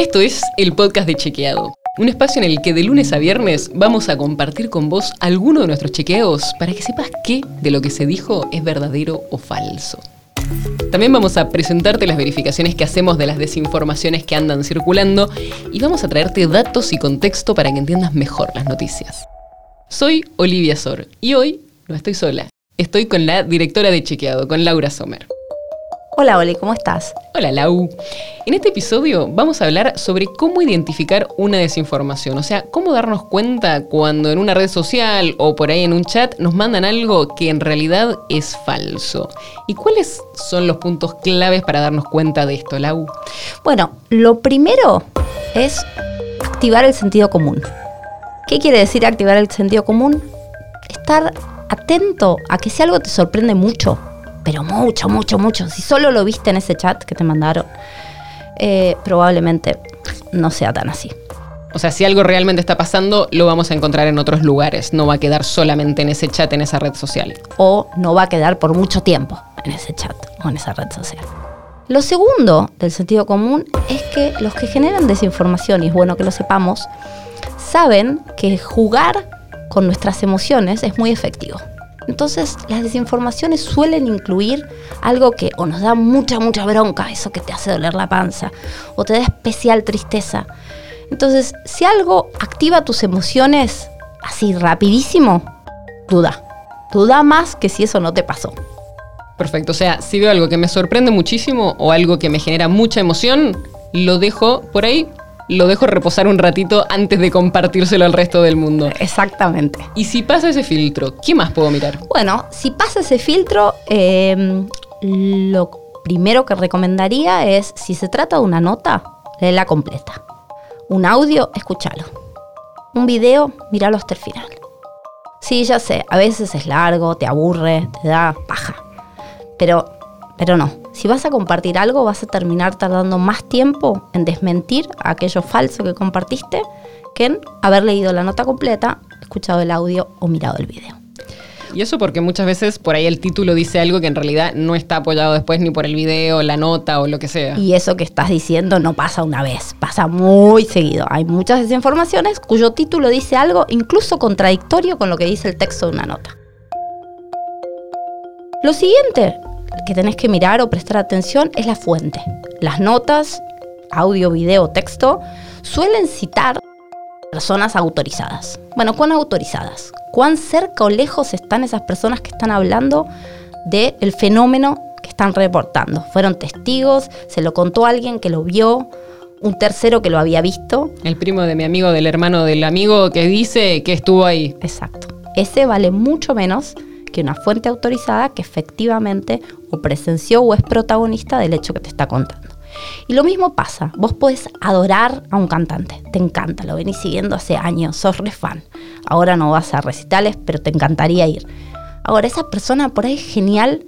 Esto es el podcast de Chequeado, un espacio en el que de lunes a viernes vamos a compartir con vos alguno de nuestros chequeos para que sepas qué de lo que se dijo es verdadero o falso. También vamos a presentarte las verificaciones que hacemos de las desinformaciones que andan circulando y vamos a traerte datos y contexto para que entiendas mejor las noticias. Soy Olivia Sor y hoy no estoy sola. Estoy con la directora de Chequeado, con Laura Sommer. Hola Oli, ¿cómo estás? Hola Lau. En este episodio vamos a hablar sobre cómo identificar una desinformación, o sea, cómo darnos cuenta cuando en una red social o por ahí en un chat nos mandan algo que en realidad es falso. ¿Y cuáles son los puntos claves para darnos cuenta de esto, Lau? Bueno, lo primero es activar el sentido común. ¿Qué quiere decir activar el sentido común? Estar atento a que si algo te sorprende mucho, pero mucho, mucho, mucho. Si solo lo viste en ese chat que te mandaron, eh, probablemente no sea tan así. O sea, si algo realmente está pasando, lo vamos a encontrar en otros lugares. No va a quedar solamente en ese chat, en esa red social. O no va a quedar por mucho tiempo en ese chat o en esa red social. Lo segundo del sentido común es que los que generan desinformación, y es bueno que lo sepamos, saben que jugar con nuestras emociones es muy efectivo. Entonces, las desinformaciones suelen incluir algo que o nos da mucha, mucha bronca, eso que te hace doler la panza, o te da especial tristeza. Entonces, si algo activa tus emociones así rapidísimo, duda. Duda más que si eso no te pasó. Perfecto, o sea, si veo algo que me sorprende muchísimo o algo que me genera mucha emoción, lo dejo por ahí lo dejo reposar un ratito antes de compartírselo al resto del mundo. Exactamente. Y si pasa ese filtro, ¿qué más puedo mirar? Bueno, si pasa ese filtro, em, lo primero que recomendaría es, si se trata de una nota, léela completa. Un audio, escúchalo. Un video, míralo hasta el final. Sí, ya sé, a veces es largo, te aburre, te da paja. Pero pero no, si vas a compartir algo vas a terminar tardando más tiempo en desmentir aquello falso que compartiste que en haber leído la nota completa, escuchado el audio o mirado el video. Y eso porque muchas veces por ahí el título dice algo que en realidad no está apoyado después ni por el video, la nota o lo que sea. Y eso que estás diciendo no pasa una vez, pasa muy seguido. Hay muchas desinformaciones cuyo título dice algo incluso contradictorio con lo que dice el texto de una nota. Lo siguiente que tenés que mirar o prestar atención es la fuente. Las notas, audio, video, texto, suelen citar personas autorizadas. Bueno, ¿cuán autorizadas? ¿Cuán cerca o lejos están esas personas que están hablando del fenómeno que están reportando? ¿Fueron testigos? ¿Se lo contó alguien que lo vio? ¿Un tercero que lo había visto? El primo de mi amigo, del hermano del amigo que dice que estuvo ahí. Exacto. Ese vale mucho menos que una fuente autorizada que efectivamente o presenció o es protagonista del hecho que te está contando. Y lo mismo pasa, vos podés adorar a un cantante, te encanta, lo venís siguiendo hace años, sos re fan. Ahora no vas a recitales, pero te encantaría ir. Ahora, esa persona por ahí es genial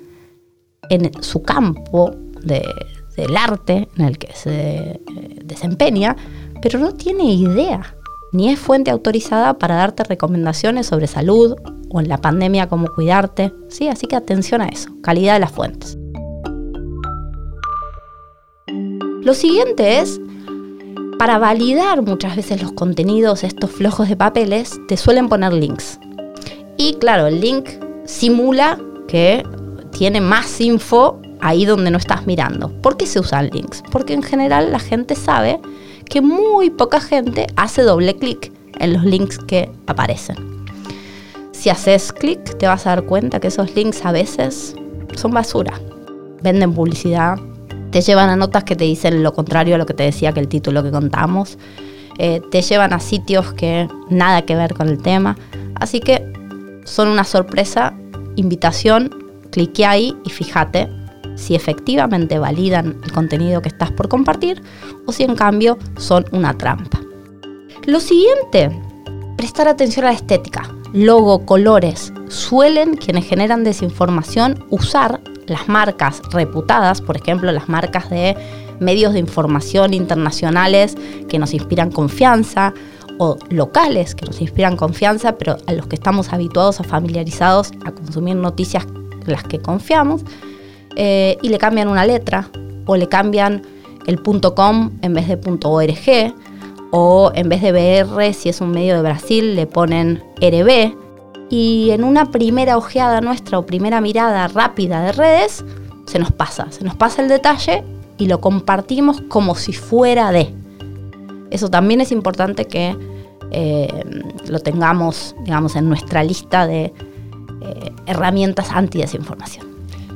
en su campo del arte en el que se eh, desempeña, pero no tiene idea ni es fuente autorizada para darte recomendaciones sobre salud o en la pandemia cómo cuidarte. ¿sí? Así que atención a eso, calidad de las fuentes. Lo siguiente es, para validar muchas veces los contenidos, estos flojos de papeles, te suelen poner links. Y claro, el link simula que tiene más info ahí donde no estás mirando. ¿Por qué se usan links? Porque en general la gente sabe que muy poca gente hace doble clic en los links que aparecen. Si haces clic, te vas a dar cuenta que esos links a veces son basura. Venden publicidad, te llevan a notas que te dicen lo contrario a lo que te decía que el título que contamos, eh, te llevan a sitios que nada que ver con el tema. Así que son una sorpresa, invitación, clique ahí y fíjate si efectivamente validan el contenido que estás por compartir o si en cambio son una trampa. Lo siguiente, prestar atención a la estética. Logo, colores. Suelen quienes generan desinformación usar las marcas reputadas, por ejemplo, las marcas de medios de información internacionales que nos inspiran confianza o locales que nos inspiran confianza, pero a los que estamos habituados o familiarizados a consumir noticias en las que confiamos, eh, y le cambian una letra o le cambian el .com en vez de .org, o en vez de BR, si es un medio de Brasil, le ponen RB. Y en una primera ojeada nuestra o primera mirada rápida de redes, se nos pasa, se nos pasa el detalle y lo compartimos como si fuera de. Eso también es importante que eh, lo tengamos, digamos, en nuestra lista de eh, herramientas anti-desinformación.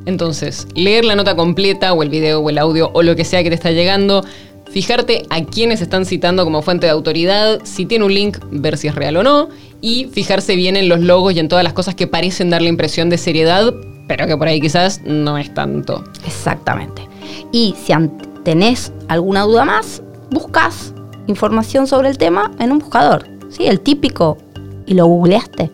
Entonces, leer la nota completa o el video o el audio o lo que sea que te está llegando, fijarte a quiénes están citando como fuente de autoridad, si tiene un link, ver si es real o no, y fijarse bien en los logos y en todas las cosas que parecen dar la impresión de seriedad, pero que por ahí quizás no es tanto. Exactamente. Y si tenés alguna duda más, buscas información sobre el tema en un buscador. ¿sí? El típico. Y lo googleaste.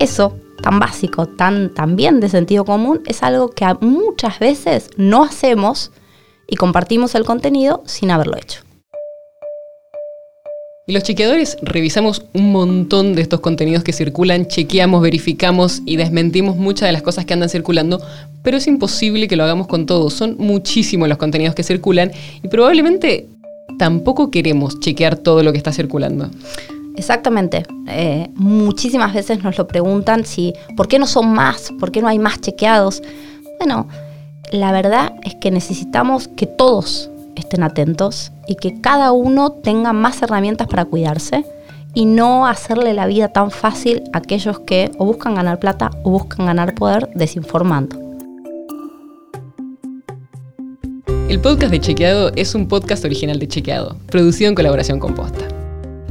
Eso, tan básico, tan, tan bien de sentido común, es algo que muchas veces no hacemos y compartimos el contenido sin haberlo hecho. Y los chequeadores revisamos un montón de estos contenidos que circulan, chequeamos, verificamos y desmentimos muchas de las cosas que andan circulando, pero es imposible que lo hagamos con todos. Son muchísimos los contenidos que circulan y probablemente tampoco queremos chequear todo lo que está circulando. Exactamente. Eh, muchísimas veces nos lo preguntan si, ¿por qué no son más? ¿Por qué no hay más chequeados? Bueno, la verdad es que necesitamos que todos estén atentos y que cada uno tenga más herramientas para cuidarse y no hacerle la vida tan fácil a aquellos que o buscan ganar plata o buscan ganar poder desinformando. El podcast de Chequeado es un podcast original de Chequeado, producido en colaboración con Posta.